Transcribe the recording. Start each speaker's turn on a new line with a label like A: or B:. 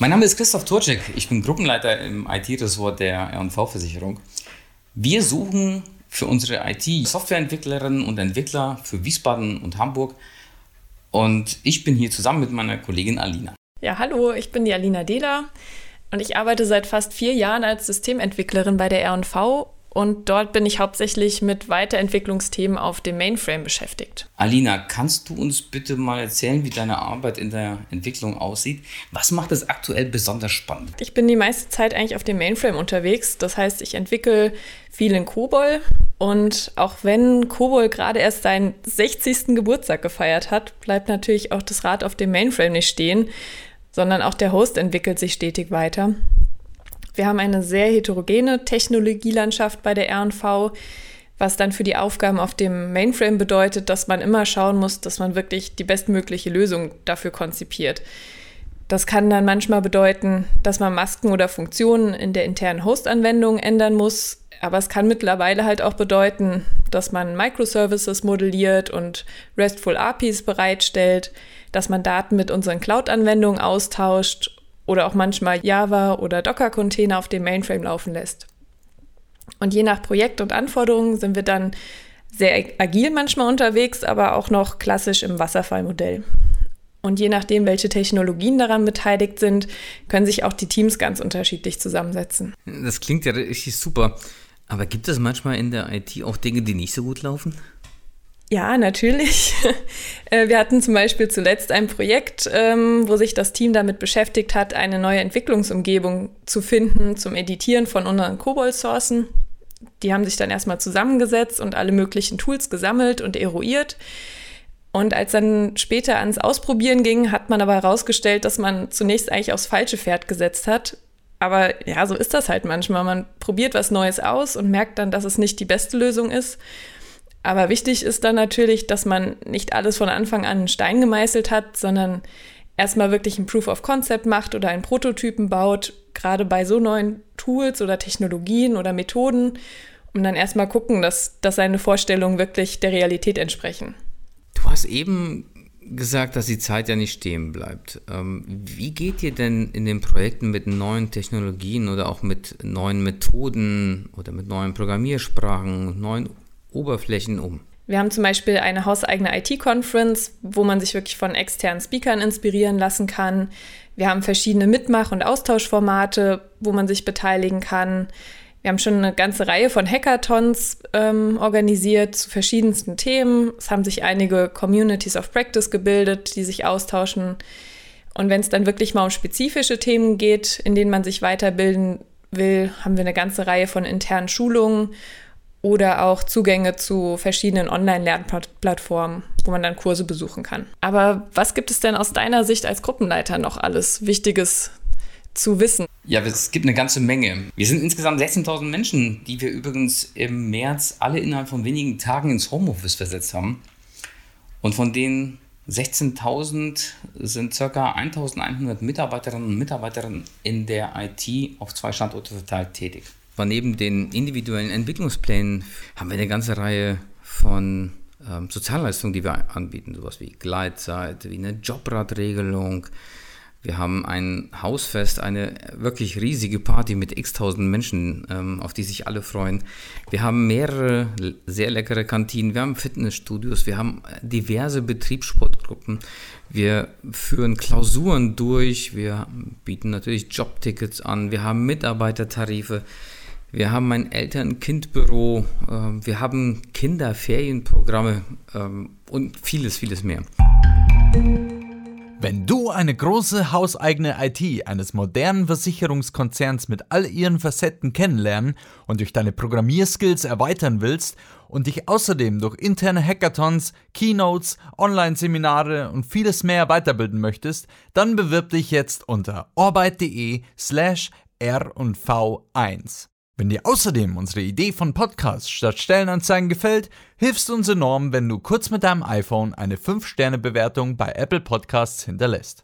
A: Mein Name ist Christoph Turczyk. Ich bin Gruppenleiter im IT-Ressort der R&V-Versicherung. Wir suchen für unsere IT-Softwareentwicklerinnen und Entwickler für Wiesbaden und Hamburg. Und ich bin hier zusammen mit meiner Kollegin Alina.
B: Ja, hallo, ich bin die Alina Dehler und ich arbeite seit fast vier Jahren als Systementwicklerin bei der R&V und dort bin ich hauptsächlich mit Weiterentwicklungsthemen auf dem Mainframe beschäftigt.
A: Alina, kannst du uns bitte mal erzählen, wie deine Arbeit in der Entwicklung aussieht? Was macht es aktuell besonders spannend?
B: Ich bin die meiste Zeit eigentlich auf dem Mainframe unterwegs. Das heißt, ich entwickle viel in COBOL und auch wenn COBOL gerade erst seinen 60. Geburtstag gefeiert hat, bleibt natürlich auch das Rad auf dem Mainframe nicht stehen, sondern auch der Host entwickelt sich stetig weiter. Wir haben eine sehr heterogene Technologielandschaft bei der RNV, was dann für die Aufgaben auf dem Mainframe bedeutet, dass man immer schauen muss, dass man wirklich die bestmögliche Lösung dafür konzipiert. Das kann dann manchmal bedeuten, dass man Masken oder Funktionen in der internen Host-Anwendung ändern muss. Aber es kann mittlerweile halt auch bedeuten, dass man Microservices modelliert und RESTful APIs bereitstellt, dass man Daten mit unseren Cloud-Anwendungen austauscht oder auch manchmal Java oder Docker-Container auf dem Mainframe laufen lässt. Und je nach Projekt und Anforderungen sind wir dann sehr agil manchmal unterwegs, aber auch noch klassisch im Wasserfallmodell. Und je nachdem, welche Technologien daran beteiligt sind, können sich auch die Teams ganz unterschiedlich zusammensetzen.
A: Das klingt ja richtig super. Aber gibt es manchmal in der IT auch Dinge, die nicht so gut laufen?
B: Ja, natürlich. Äh, wir hatten zum Beispiel zuletzt ein Projekt, ähm, wo sich das Team damit beschäftigt hat, eine neue Entwicklungsumgebung zu finden zum Editieren von unseren Cobol-Sourcen. Die haben sich dann erstmal zusammengesetzt und alle möglichen Tools gesammelt und eruiert. Und als dann später ans Ausprobieren ging, hat man aber herausgestellt, dass man zunächst eigentlich aufs falsche Pferd gesetzt hat. Aber ja, so ist das halt manchmal. Man probiert was Neues aus und merkt dann, dass es nicht die beste Lösung ist. Aber wichtig ist dann natürlich, dass man nicht alles von Anfang an in Stein gemeißelt hat, sondern erstmal wirklich ein Proof of Concept macht oder einen Prototypen baut, gerade bei so neuen Tools oder Technologien oder Methoden, um dann erstmal gucken, dass, dass seine Vorstellungen wirklich der Realität entsprechen.
A: Du hast eben gesagt, dass die Zeit ja nicht stehen bleibt. Ähm, wie geht ihr denn in den Projekten mit neuen Technologien oder auch mit neuen Methoden oder mit neuen Programmiersprachen, neuen Oberflächen um?
B: Wir haben zum Beispiel eine hauseigene IT-Conference, wo man sich wirklich von externen Speakern inspirieren lassen kann. Wir haben verschiedene Mitmach- und Austauschformate, wo man sich beteiligen kann. Wir haben schon eine ganze Reihe von Hackathons ähm, organisiert zu verschiedensten Themen. Es haben sich einige Communities of Practice gebildet, die sich austauschen. Und wenn es dann wirklich mal um spezifische Themen geht, in denen man sich weiterbilden will, haben wir eine ganze Reihe von internen Schulungen oder auch Zugänge zu verschiedenen Online-Lernplattformen, wo man dann Kurse besuchen kann. Aber was gibt es denn aus deiner Sicht als Gruppenleiter noch alles Wichtiges zu wissen?
A: Ja, es gibt eine ganze Menge. Wir sind insgesamt 16.000 Menschen, die wir übrigens im März alle innerhalb von wenigen Tagen ins Homeoffice versetzt haben. Und von denen 16.000 sind ca. 1.100 Mitarbeiterinnen und Mitarbeiter in der IT auf zwei Standorte verteilt tätig. Aber neben den individuellen Entwicklungsplänen haben wir eine ganze Reihe von ähm, Sozialleistungen, die wir anbieten, sowas wie Gleitzeit, wie eine Jobradregelung. Wir haben ein Hausfest, eine wirklich riesige Party mit x tausend Menschen, ähm, auf die sich alle freuen. Wir haben mehrere sehr leckere Kantinen, wir haben Fitnessstudios, wir haben diverse Betriebssportgruppen, wir führen Klausuren durch, wir bieten natürlich Jobtickets an, wir haben Mitarbeitertarife. Wir haben ein Eltern-Kind-Büro, äh, wir haben Kinderferienprogramme ähm, und vieles, vieles mehr.
C: Wenn du eine große hauseigene IT eines modernen Versicherungskonzerns mit all ihren Facetten kennenlernen und durch deine Programmierskills erweitern willst und dich außerdem durch interne Hackathons, Keynotes, Online-Seminare und vieles mehr weiterbilden möchtest, dann bewirb dich jetzt unter orbit.de slash r&v1. Wenn dir außerdem unsere Idee von Podcasts statt Stellenanzeigen gefällt, hilfst du uns enorm, wenn du kurz mit deinem iPhone eine 5-Sterne-Bewertung bei Apple Podcasts hinterlässt.